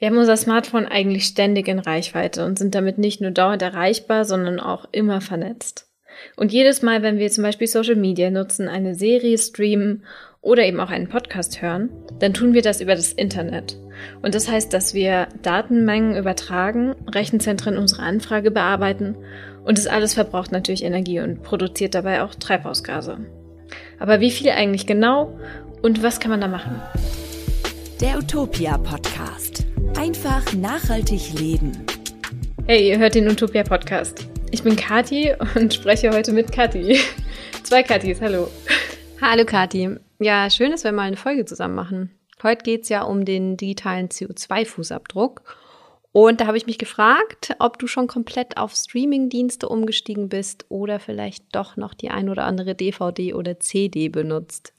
Wir haben unser Smartphone eigentlich ständig in Reichweite und sind damit nicht nur dauernd erreichbar, sondern auch immer vernetzt. Und jedes Mal, wenn wir zum Beispiel Social Media nutzen, eine Serie streamen oder eben auch einen Podcast hören, dann tun wir das über das Internet. Und das heißt, dass wir Datenmengen übertragen, Rechenzentren unsere Anfrage bearbeiten und das alles verbraucht natürlich Energie und produziert dabei auch Treibhausgase. Aber wie viel eigentlich genau und was kann man da machen? Der Utopia Podcast. Einfach nachhaltig leben. Hey, ihr hört den Utopia Podcast. Ich bin Kati und spreche heute mit Kati. Zwei Katis, hallo. Hallo Kati. Ja, schön, dass wir mal eine Folge zusammen machen. Heute geht es ja um den digitalen CO2-Fußabdruck. Und da habe ich mich gefragt, ob du schon komplett auf Streaming-Dienste umgestiegen bist oder vielleicht doch noch die ein oder andere DVD oder CD benutzt.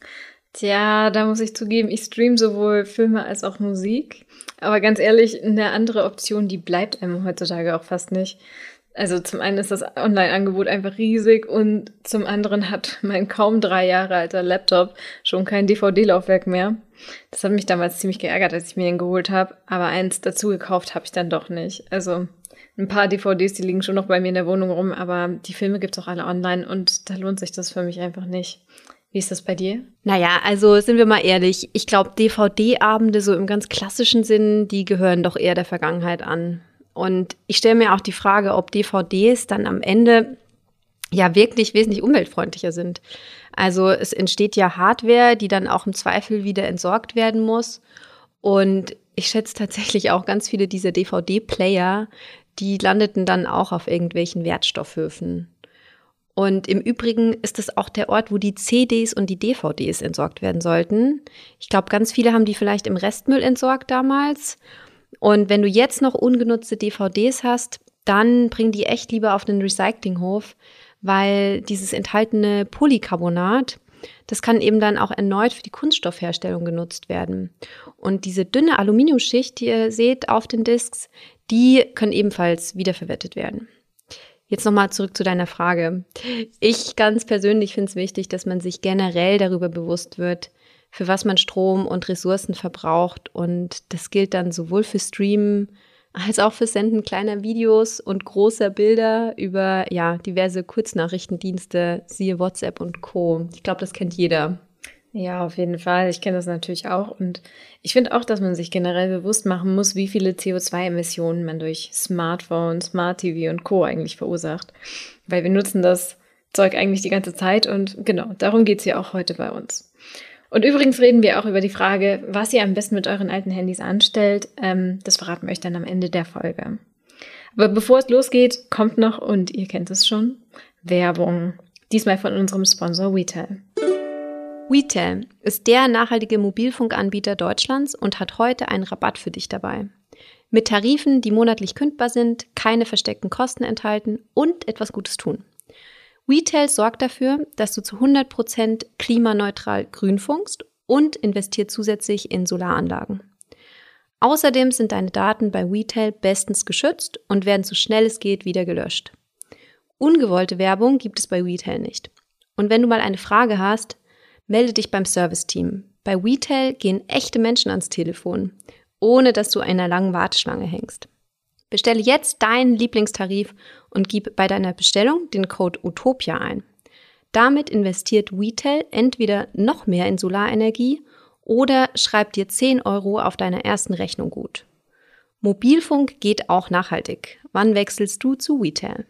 Tja, da muss ich zugeben, ich stream sowohl Filme als auch Musik. Aber ganz ehrlich, eine andere Option, die bleibt einem heutzutage auch fast nicht. Also zum einen ist das Online-Angebot einfach riesig und zum anderen hat mein kaum drei Jahre alter Laptop schon kein DVD-Laufwerk mehr. Das hat mich damals ziemlich geärgert, als ich mir den geholt habe. Aber eins dazu gekauft habe ich dann doch nicht. Also ein paar DVDs, die liegen schon noch bei mir in der Wohnung rum, aber die Filme gibt's auch alle online und da lohnt sich das für mich einfach nicht. Wie ist das bei dir? Naja, also sind wir mal ehrlich. Ich glaube, DVD-Abende so im ganz klassischen Sinn, die gehören doch eher der Vergangenheit an. Und ich stelle mir auch die Frage, ob DVDs dann am Ende ja wirklich wesentlich umweltfreundlicher sind. Also es entsteht ja Hardware, die dann auch im Zweifel wieder entsorgt werden muss. Und ich schätze tatsächlich auch ganz viele dieser DVD-Player, die landeten dann auch auf irgendwelchen Wertstoffhöfen. Und im Übrigen ist es auch der Ort, wo die CDs und die DVDs entsorgt werden sollten. Ich glaube, ganz viele haben die vielleicht im Restmüll entsorgt damals. Und wenn du jetzt noch ungenutzte DVDs hast, dann bring die echt lieber auf den Recyclinghof, weil dieses enthaltene Polycarbonat, das kann eben dann auch erneut für die Kunststoffherstellung genutzt werden. Und diese dünne Aluminiumschicht, die ihr seht auf den Discs, die können ebenfalls wiederverwertet werden. Jetzt nochmal zurück zu deiner Frage. Ich ganz persönlich finde es wichtig, dass man sich generell darüber bewusst wird, für was man Strom und Ressourcen verbraucht. Und das gilt dann sowohl für Streamen als auch für Senden kleiner Videos und großer Bilder über ja, diverse Kurznachrichtendienste, siehe WhatsApp und Co. Ich glaube, das kennt jeder. Ja, auf jeden Fall. Ich kenne das natürlich auch. Und ich finde auch, dass man sich generell bewusst machen muss, wie viele CO2-Emissionen man durch Smartphone, Smart TV und Co. eigentlich verursacht. Weil wir nutzen das Zeug eigentlich die ganze Zeit und genau, darum geht's ja auch heute bei uns. Und übrigens reden wir auch über die Frage, was ihr am besten mit euren alten Handys anstellt. Ähm, das verraten wir euch dann am Ende der Folge. Aber bevor es losgeht, kommt noch, und ihr kennt es schon, Werbung. Diesmal von unserem Sponsor WeTel. WeTel ist der nachhaltige Mobilfunkanbieter Deutschlands und hat heute einen Rabatt für dich dabei. Mit Tarifen, die monatlich kündbar sind, keine versteckten Kosten enthalten und etwas Gutes tun. WeTel sorgt dafür, dass du zu 100% klimaneutral grün funkst und investiert zusätzlich in Solaranlagen. Außerdem sind deine Daten bei WeTel bestens geschützt und werden so schnell es geht wieder gelöscht. Ungewollte Werbung gibt es bei WeTel nicht. Und wenn du mal eine Frage hast, melde dich beim Serviceteam. Bei WeTel gehen echte Menschen ans Telefon, ohne dass du einer langen Warteschlange hängst. Bestelle jetzt deinen Lieblingstarif und gib bei deiner Bestellung den Code Utopia ein. Damit investiert WeTel entweder noch mehr in Solarenergie oder schreibt dir 10 Euro auf deiner ersten Rechnung gut. Mobilfunk geht auch nachhaltig. Wann wechselst du zu WeTel?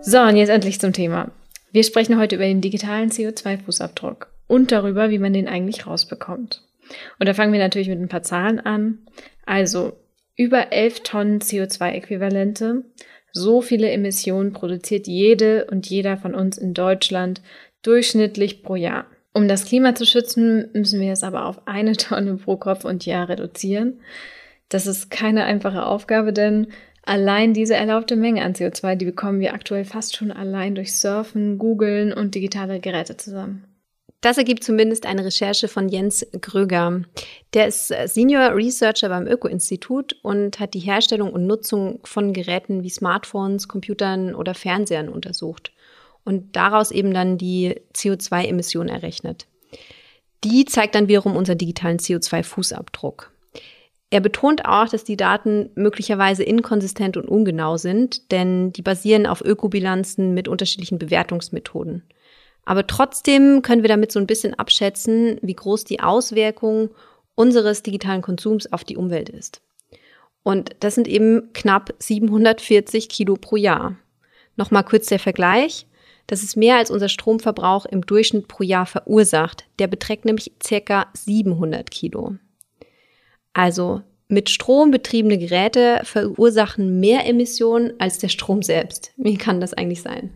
So, und jetzt endlich zum Thema. Wir sprechen heute über den digitalen CO2-Fußabdruck und darüber, wie man den eigentlich rausbekommt. Und da fangen wir natürlich mit ein paar Zahlen an. Also über 11 Tonnen CO2-Äquivalente. So viele Emissionen produziert jede und jeder von uns in Deutschland durchschnittlich pro Jahr. Um das Klima zu schützen, müssen wir es aber auf eine Tonne pro Kopf und Jahr reduzieren. Das ist keine einfache Aufgabe, denn Allein diese erlaubte Menge an CO2, die bekommen wir aktuell fast schon allein durch Surfen, Googlen und digitale Geräte zusammen. Das ergibt zumindest eine Recherche von Jens Gröger. Der ist Senior Researcher beim Öko-Institut und hat die Herstellung und Nutzung von Geräten wie Smartphones, Computern oder Fernsehern untersucht und daraus eben dann die CO2-Emissionen errechnet. Die zeigt dann wiederum unseren digitalen CO2-Fußabdruck. Er betont auch, dass die Daten möglicherweise inkonsistent und ungenau sind, denn die basieren auf Ökobilanzen mit unterschiedlichen Bewertungsmethoden. Aber trotzdem können wir damit so ein bisschen abschätzen, wie groß die Auswirkung unseres digitalen Konsums auf die Umwelt ist. Und das sind eben knapp 740 Kilo pro Jahr. Nochmal kurz der Vergleich. Das ist mehr als unser Stromverbrauch im Durchschnitt pro Jahr verursacht. Der beträgt nämlich circa 700 Kilo. Also mit Strom betriebene Geräte verursachen mehr Emissionen als der Strom selbst. Wie kann das eigentlich sein?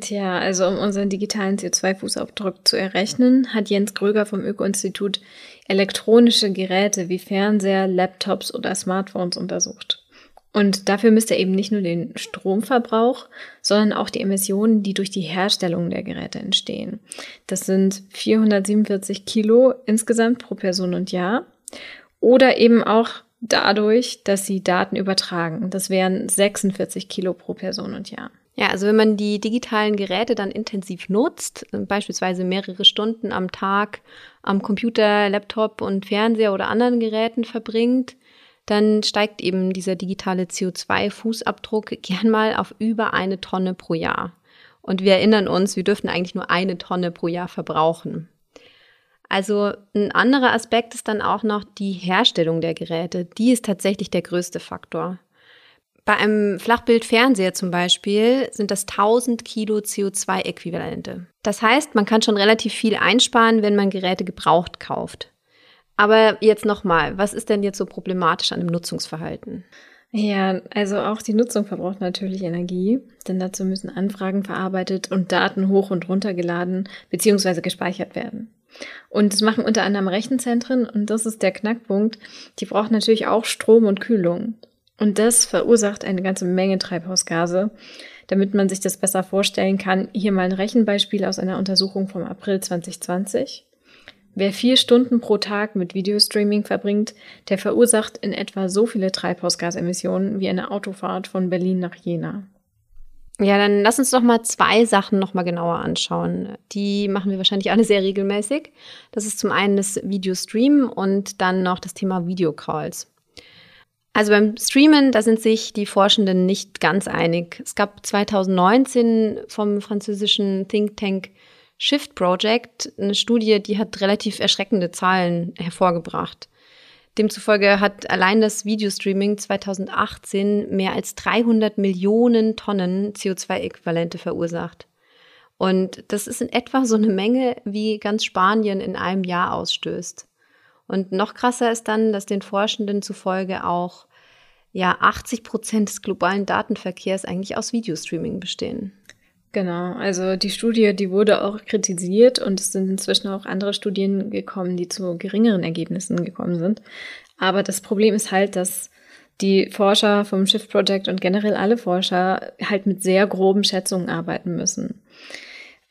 Tja, also um unseren digitalen CO2-Fußabdruck zu errechnen, hat Jens Gröger vom Öko-Institut elektronische Geräte wie Fernseher, Laptops oder Smartphones untersucht. Und dafür misst er eben nicht nur den Stromverbrauch, sondern auch die Emissionen, die durch die Herstellung der Geräte entstehen. Das sind 447 Kilo insgesamt pro Person und Jahr. Oder eben auch dadurch, dass sie Daten übertragen. Das wären 46 Kilo pro Person und Jahr. Ja, also wenn man die digitalen Geräte dann intensiv nutzt, beispielsweise mehrere Stunden am Tag am Computer, Laptop und Fernseher oder anderen Geräten verbringt, dann steigt eben dieser digitale CO2-Fußabdruck gern mal auf über eine Tonne pro Jahr. Und wir erinnern uns, wir dürfen eigentlich nur eine Tonne pro Jahr verbrauchen. Also ein anderer Aspekt ist dann auch noch die Herstellung der Geräte. Die ist tatsächlich der größte Faktor. Bei einem Flachbildfernseher zum Beispiel sind das 1000 Kilo CO2-Äquivalente. Das heißt, man kann schon relativ viel einsparen, wenn man Geräte gebraucht kauft. Aber jetzt nochmal, was ist denn jetzt so problematisch an dem Nutzungsverhalten? Ja, also auch die Nutzung verbraucht natürlich Energie, denn dazu müssen Anfragen verarbeitet und Daten hoch und runter geladen bzw. gespeichert werden. Und das machen unter anderem Rechenzentren und das ist der Knackpunkt. Die brauchen natürlich auch Strom und Kühlung. Und das verursacht eine ganze Menge Treibhausgase. Damit man sich das besser vorstellen kann, hier mal ein Rechenbeispiel aus einer Untersuchung vom April 2020. Wer vier Stunden pro Tag mit Videostreaming verbringt, der verursacht in etwa so viele Treibhausgasemissionen wie eine Autofahrt von Berlin nach Jena. Ja, dann lass uns doch mal zwei Sachen noch mal genauer anschauen. Die machen wir wahrscheinlich alle sehr regelmäßig. Das ist zum einen das Videostream und dann noch das Thema Videocalls. Also beim Streamen, da sind sich die Forschenden nicht ganz einig. Es gab 2019 vom französischen Think Tank Shift Project eine Studie, die hat relativ erschreckende Zahlen hervorgebracht. Demzufolge hat allein das Videostreaming 2018 mehr als 300 Millionen Tonnen CO2-Äquivalente verursacht. Und das ist in etwa so eine Menge, wie ganz Spanien in einem Jahr ausstößt. Und noch krasser ist dann, dass den Forschenden zufolge auch ja 80 Prozent des globalen Datenverkehrs eigentlich aus Videostreaming bestehen. Genau, also die Studie, die wurde auch kritisiert und es sind inzwischen auch andere Studien gekommen, die zu geringeren Ergebnissen gekommen sind. Aber das Problem ist halt, dass die Forscher vom Shift Project und generell alle Forscher halt mit sehr groben Schätzungen arbeiten müssen.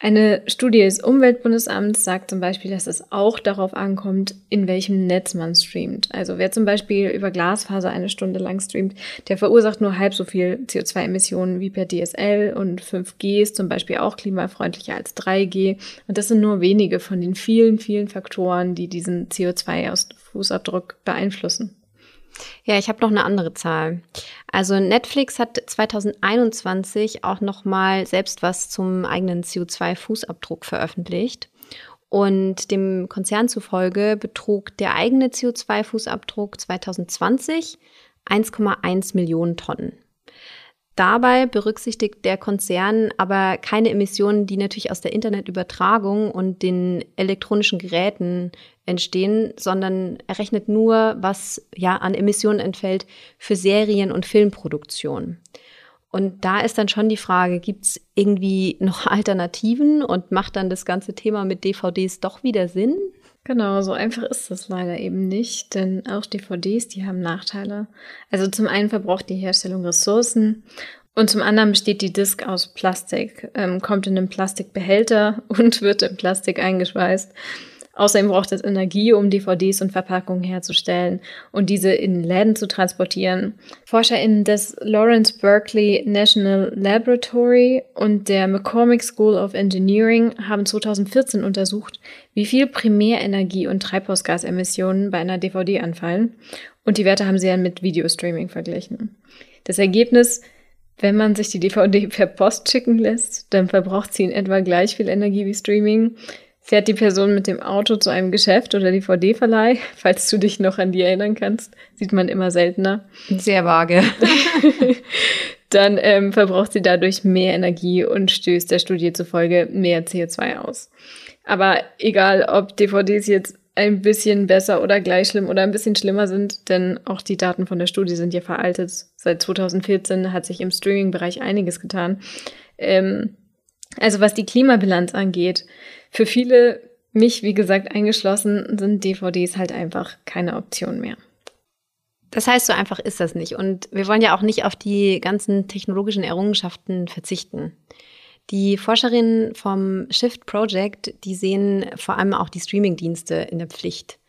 Eine Studie des Umweltbundesamts sagt zum Beispiel, dass es auch darauf ankommt, in welchem Netz man streamt. Also wer zum Beispiel über Glasfaser eine Stunde lang streamt, der verursacht nur halb so viel CO2-Emissionen wie per DSL und 5G ist zum Beispiel auch klimafreundlicher als 3G. Und das sind nur wenige von den vielen, vielen Faktoren, die diesen CO2-Fußabdruck beeinflussen. Ja, ich habe noch eine andere Zahl. Also Netflix hat 2021 auch noch mal selbst was zum eigenen CO2-Fußabdruck veröffentlicht. Und dem Konzern zufolge betrug der eigene CO2-Fußabdruck 2020 1,1 Millionen Tonnen. Dabei berücksichtigt der Konzern aber keine Emissionen, die natürlich aus der Internetübertragung und den elektronischen Geräten entstehen, sondern er rechnet nur, was ja an Emissionen entfällt für Serien- und Filmproduktion. Und da ist dann schon die Frage, gibt es irgendwie noch Alternativen und macht dann das ganze Thema mit DVDs doch wieder Sinn? Genau, so einfach ist das leider eben nicht, denn auch DVDs, die haben Nachteile. Also zum einen verbraucht die Herstellung Ressourcen und zum anderen besteht die Disk aus Plastik, ähm, kommt in einen Plastikbehälter und wird in Plastik eingeschweißt. Außerdem braucht es Energie, um DVDs und Verpackungen herzustellen und diese in Läden zu transportieren. ForscherInnen des Lawrence Berkeley National Laboratory und der McCormick School of Engineering haben 2014 untersucht, wie viel Primärenergie und Treibhausgasemissionen bei einer DVD anfallen. Und die Werte haben sie dann mit Videostreaming verglichen. Das Ergebnis, wenn man sich die DVD per Post schicken lässt, dann verbraucht sie in etwa gleich viel Energie wie Streaming. Fährt die Person mit dem Auto zu einem Geschäft oder DVD-Verleih, falls du dich noch an die erinnern kannst, sieht man immer seltener. Sehr vage. Dann ähm, verbraucht sie dadurch mehr Energie und stößt der Studie zufolge mehr CO2 aus. Aber egal, ob DVDs jetzt ein bisschen besser oder gleich schlimm oder ein bisschen schlimmer sind, denn auch die Daten von der Studie sind ja veraltet. Seit 2014 hat sich im Streaming-Bereich einiges getan. Ähm, also was die Klimabilanz angeht, für viele, mich wie gesagt eingeschlossen, sind DVDs halt einfach keine Option mehr. Das heißt, so einfach ist das nicht. Und wir wollen ja auch nicht auf die ganzen technologischen Errungenschaften verzichten. Die Forscherinnen vom Shift Project, die sehen vor allem auch die Streamingdienste in der Pflicht,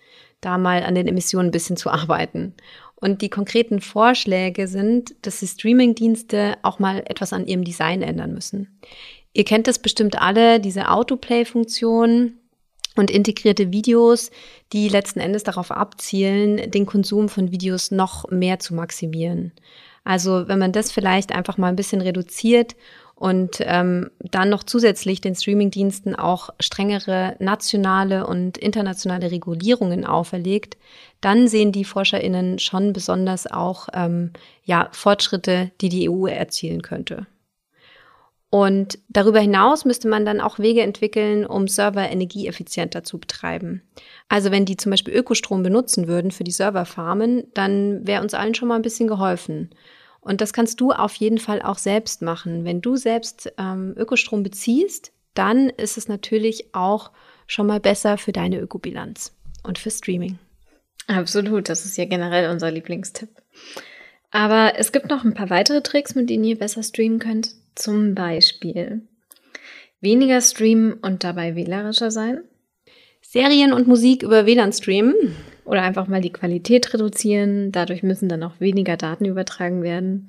da mal an den Emissionen ein bisschen zu arbeiten. Und die konkreten Vorschläge sind, dass die Streamingdienste auch mal etwas an ihrem Design ändern müssen. Ihr kennt das bestimmt alle, diese Autoplay-Funktion und integrierte Videos, die letzten Endes darauf abzielen, den Konsum von Videos noch mehr zu maximieren. Also wenn man das vielleicht einfach mal ein bisschen reduziert und ähm, dann noch zusätzlich den Streamingdiensten auch strengere nationale und internationale Regulierungen auferlegt, dann sehen die ForscherInnen schon besonders auch ähm, ja, Fortschritte, die die EU erzielen könnte. Und darüber hinaus müsste man dann auch Wege entwickeln, um Server energieeffizienter zu betreiben. Also wenn die zum Beispiel Ökostrom benutzen würden für die Serverfarmen, dann wäre uns allen schon mal ein bisschen geholfen. Und das kannst du auf jeden Fall auch selbst machen. Wenn du selbst ähm, Ökostrom beziehst, dann ist es natürlich auch schon mal besser für deine Ökobilanz und für Streaming. Absolut, das ist ja generell unser Lieblingstipp. Aber es gibt noch ein paar weitere Tricks, mit denen ihr besser streamen könnt. Zum Beispiel weniger streamen und dabei wählerischer sein. Serien und Musik über WLAN streamen. Oder einfach mal die Qualität reduzieren. Dadurch müssen dann auch weniger Daten übertragen werden.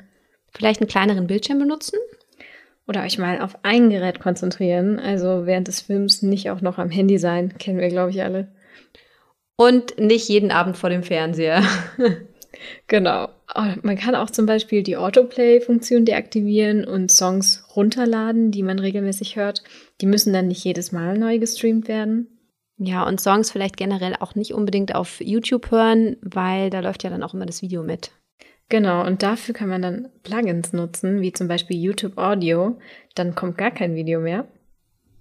Vielleicht einen kleineren Bildschirm benutzen. Oder euch mal auf ein Gerät konzentrieren. Also während des Films nicht auch noch am Handy sein. Kennen wir, glaube ich, alle. Und nicht jeden Abend vor dem Fernseher. Genau. Man kann auch zum Beispiel die Autoplay-Funktion deaktivieren und Songs runterladen, die man regelmäßig hört. Die müssen dann nicht jedes Mal neu gestreamt werden. Ja, und Songs vielleicht generell auch nicht unbedingt auf YouTube hören, weil da läuft ja dann auch immer das Video mit. Genau, und dafür kann man dann Plugins nutzen, wie zum Beispiel YouTube Audio. Dann kommt gar kein Video mehr.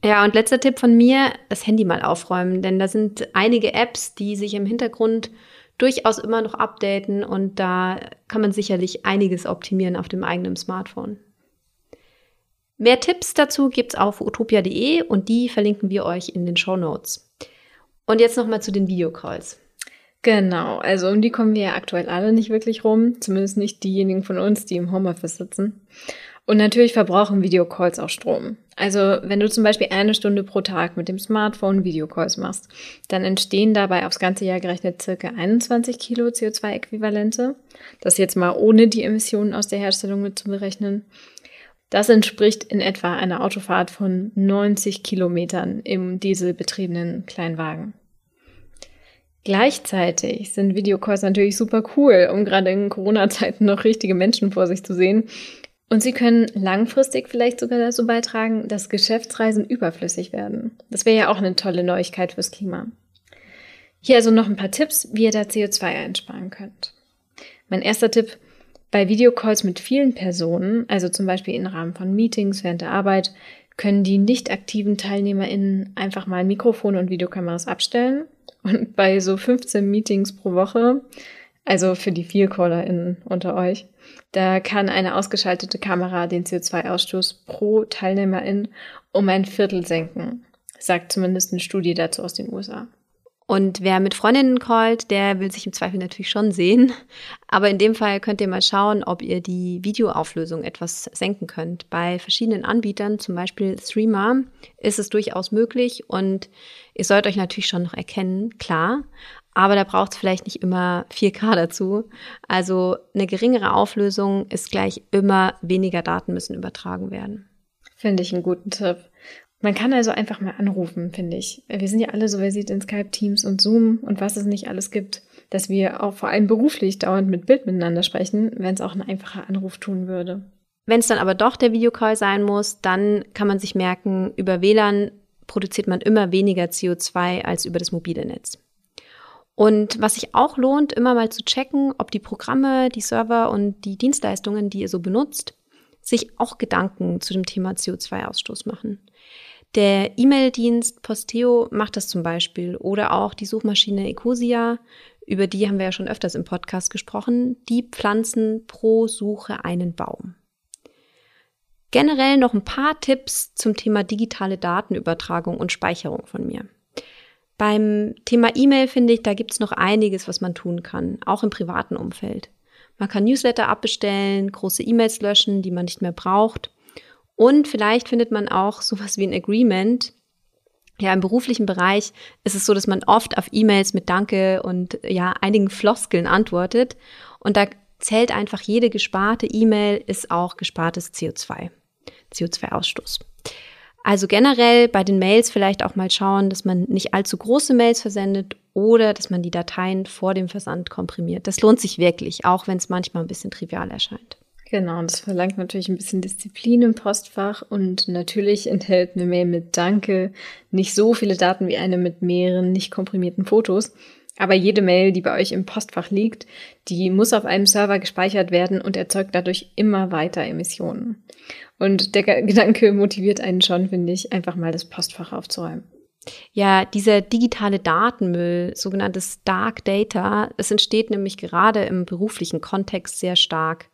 Ja, und letzter Tipp von mir, das Handy mal aufräumen, denn da sind einige Apps, die sich im Hintergrund durchaus immer noch updaten und da kann man sicherlich einiges optimieren auf dem eigenen Smartphone. Mehr Tipps dazu gibt's auf utopia.de und die verlinken wir euch in den Show Notes. Und jetzt nochmal zu den Videocalls. Genau, also um die kommen wir ja aktuell alle nicht wirklich rum, zumindest nicht diejenigen von uns, die im Homeoffice sitzen. Und natürlich verbrauchen Videocalls auch Strom. Also wenn du zum Beispiel eine Stunde pro Tag mit dem Smartphone Videocalls machst, dann entstehen dabei aufs ganze Jahr gerechnet circa 21 Kilo CO2-Äquivalente. Das jetzt mal ohne die Emissionen aus der Herstellung mit zu berechnen. Das entspricht in etwa einer Autofahrt von 90 Kilometern im dieselbetriebenen Kleinwagen. Gleichzeitig sind Videocalls natürlich super cool, um gerade in Corona-Zeiten noch richtige Menschen vor sich zu sehen und sie können langfristig vielleicht sogar dazu beitragen, dass Geschäftsreisen überflüssig werden. Das wäre ja auch eine tolle Neuigkeit fürs Klima. Hier also noch ein paar Tipps, wie ihr da CO2 einsparen könnt. Mein erster Tipp, bei Videocalls mit vielen Personen, also zum Beispiel im Rahmen von Meetings während der Arbeit, können die nicht aktiven TeilnehmerInnen einfach mal Mikrofone und Videokameras abstellen. Und bei so 15 Meetings pro Woche, also für die VielcallerInnen unter euch, da kann eine ausgeschaltete Kamera den CO2-Ausstoß pro Teilnehmerin um ein Viertel senken, sagt zumindest eine Studie dazu aus den USA. Und wer mit Freundinnen callt, der will sich im Zweifel natürlich schon sehen. Aber in dem Fall könnt ihr mal schauen, ob ihr die Videoauflösung etwas senken könnt. Bei verschiedenen Anbietern, zum Beispiel Streamer, ist es durchaus möglich und ihr sollt euch natürlich schon noch erkennen, klar. Aber da braucht es vielleicht nicht immer 4K dazu. Also eine geringere Auflösung ist gleich immer weniger Daten müssen übertragen werden. Finde ich einen guten Tipp. Man kann also einfach mal anrufen, finde ich. Wir sind ja alle so versiert in Skype, Teams und Zoom und was es nicht alles gibt, dass wir auch vor allem beruflich dauernd mit Bild miteinander sprechen, wenn es auch ein einfacher Anruf tun würde. Wenn es dann aber doch der Videocall sein muss, dann kann man sich merken, über WLAN produziert man immer weniger CO2 als über das mobile Netz. Und was sich auch lohnt, immer mal zu checken, ob die Programme, die Server und die Dienstleistungen, die ihr so benutzt, sich auch Gedanken zu dem Thema CO2-Ausstoß machen. Der E-Mail-Dienst Posteo macht das zum Beispiel oder auch die Suchmaschine Ecosia, über die haben wir ja schon öfters im Podcast gesprochen, die pflanzen pro Suche einen Baum. Generell noch ein paar Tipps zum Thema digitale Datenübertragung und Speicherung von mir. Beim Thema E-Mail finde ich, da gibt es noch einiges, was man tun kann, auch im privaten Umfeld. Man kann Newsletter abbestellen, große E-Mails löschen, die man nicht mehr braucht und vielleicht findet man auch sowas wie ein Agreement. Ja, im beruflichen Bereich ist es so, dass man oft auf E-Mails mit Danke und ja, einigen Floskeln antwortet. Und da zählt einfach jede gesparte E-Mail ist auch gespartes CO2, CO2-Ausstoß. Also generell bei den Mails vielleicht auch mal schauen, dass man nicht allzu große Mails versendet oder dass man die Dateien vor dem Versand komprimiert. Das lohnt sich wirklich, auch wenn es manchmal ein bisschen trivial erscheint. Genau, und das verlangt natürlich ein bisschen Disziplin im Postfach und natürlich enthält eine Mail mit Danke nicht so viele Daten wie eine mit mehreren nicht komprimierten Fotos. Aber jede Mail, die bei euch im Postfach liegt, die muss auf einem Server gespeichert werden und erzeugt dadurch immer weiter Emissionen. Und der Gedanke motiviert einen schon, finde ich, einfach mal das Postfach aufzuräumen. Ja, dieser digitale Datenmüll, sogenanntes Dark Data, es entsteht nämlich gerade im beruflichen Kontext sehr stark.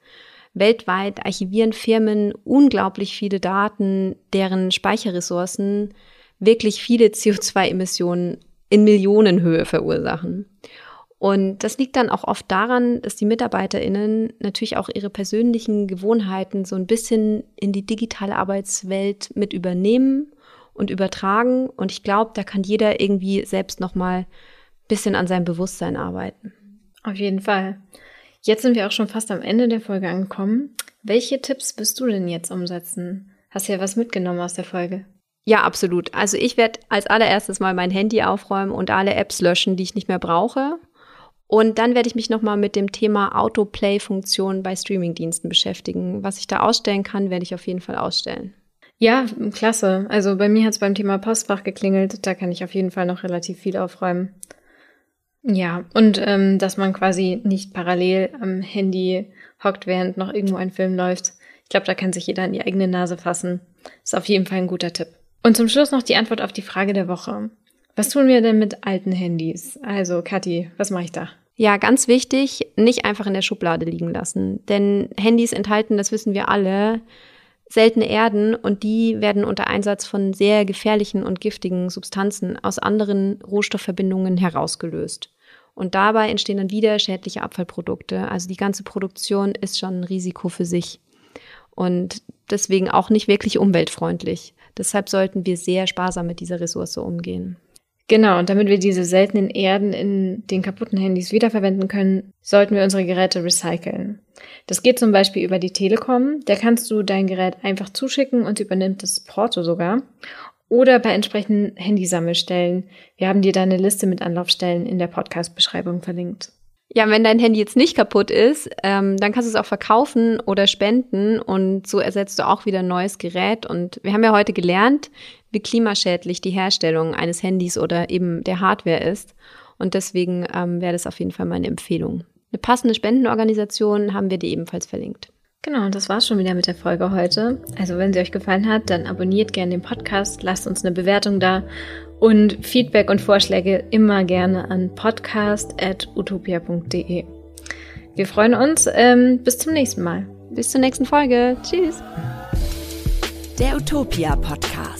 Weltweit archivieren Firmen unglaublich viele Daten, deren Speicherressourcen wirklich viele CO2-Emissionen in Millionenhöhe verursachen. Und das liegt dann auch oft daran, dass die MitarbeiterInnen natürlich auch ihre persönlichen Gewohnheiten so ein bisschen in die digitale Arbeitswelt mit übernehmen und übertragen. Und ich glaube, da kann jeder irgendwie selbst nochmal ein bisschen an seinem Bewusstsein arbeiten. Auf jeden Fall. Jetzt sind wir auch schon fast am Ende der Folge angekommen. Welche Tipps wirst du denn jetzt umsetzen? Hast du ja was mitgenommen aus der Folge? Ja, absolut. Also ich werde als allererstes mal mein Handy aufräumen und alle Apps löschen, die ich nicht mehr brauche. Und dann werde ich mich nochmal mit dem Thema Autoplay-Funktion bei Streamingdiensten beschäftigen. Was ich da ausstellen kann, werde ich auf jeden Fall ausstellen. Ja, klasse. Also bei mir hat es beim Thema Postfach geklingelt. Da kann ich auf jeden Fall noch relativ viel aufräumen. Ja, und ähm, dass man quasi nicht parallel am Handy hockt, während noch irgendwo ein Film läuft. Ich glaube, da kann sich jeder in die eigene Nase fassen. Ist auf jeden Fall ein guter Tipp. Und zum Schluss noch die Antwort auf die Frage der Woche. Was tun wir denn mit alten Handys? Also, Kathi, was mache ich da? Ja, ganz wichtig, nicht einfach in der Schublade liegen lassen. Denn Handys enthalten, das wissen wir alle, seltene Erden und die werden unter Einsatz von sehr gefährlichen und giftigen Substanzen aus anderen Rohstoffverbindungen herausgelöst. Und dabei entstehen dann wieder schädliche Abfallprodukte. Also die ganze Produktion ist schon ein Risiko für sich und deswegen auch nicht wirklich umweltfreundlich. Deshalb sollten wir sehr sparsam mit dieser Ressource umgehen. Genau, und damit wir diese seltenen Erden in den kaputten Handys wiederverwenden können, sollten wir unsere Geräte recyceln. Das geht zum Beispiel über die Telekom. Da kannst du dein Gerät einfach zuschicken und sie übernimmt das Porto sogar. Oder bei entsprechenden Handysammelstellen. Wir haben dir da eine Liste mit Anlaufstellen in der Podcast-Beschreibung verlinkt. Ja, wenn dein Handy jetzt nicht kaputt ist, ähm, dann kannst du es auch verkaufen oder spenden und so ersetzt du auch wieder ein neues Gerät. Und wir haben ja heute gelernt, wie klimaschädlich die Herstellung eines Handys oder eben der Hardware ist. Und deswegen ähm, wäre das auf jeden Fall meine Empfehlung. Eine passende Spendenorganisation haben wir dir ebenfalls verlinkt. Genau, und das war's schon wieder mit der Folge heute. Also wenn sie euch gefallen hat, dann abonniert gerne den Podcast, lasst uns eine Bewertung da und Feedback und Vorschläge immer gerne an podcast.utopia.de. Wir freuen uns. Ähm, bis zum nächsten Mal. Bis zur nächsten Folge. Tschüss. Der Utopia Podcast.